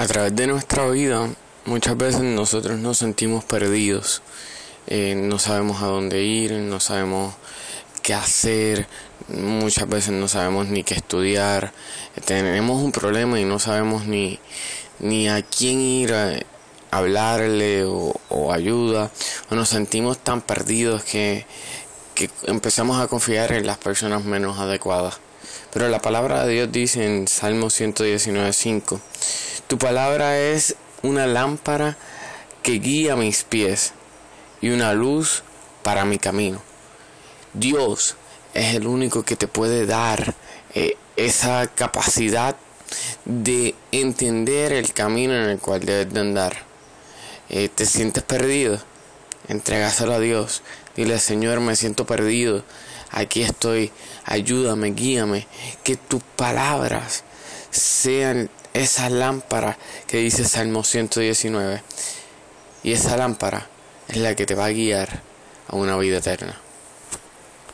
A través de nuestra vida, muchas veces nosotros nos sentimos perdidos. Eh, no sabemos a dónde ir, no sabemos qué hacer, muchas veces no sabemos ni qué estudiar. Tenemos un problema y no sabemos ni, ni a quién ir a hablarle o, ayuda. O nos sentimos tan perdidos que, que empezamos a confiar en las personas menos adecuadas. Pero la palabra de Dios dice en Salmo 119.5 tu palabra es una lámpara que guía mis pies y una luz para mi camino. Dios es el único que te puede dar eh, esa capacidad de entender el camino en el cual debes de andar. Eh, te sientes perdido, entregaselo a Dios. Dile, Señor, me siento perdido. Aquí estoy. Ayúdame, guíame. Que tus palabras sean esa lámpara que dice Salmo 119. Y esa lámpara es la que te va a guiar a una vida eterna.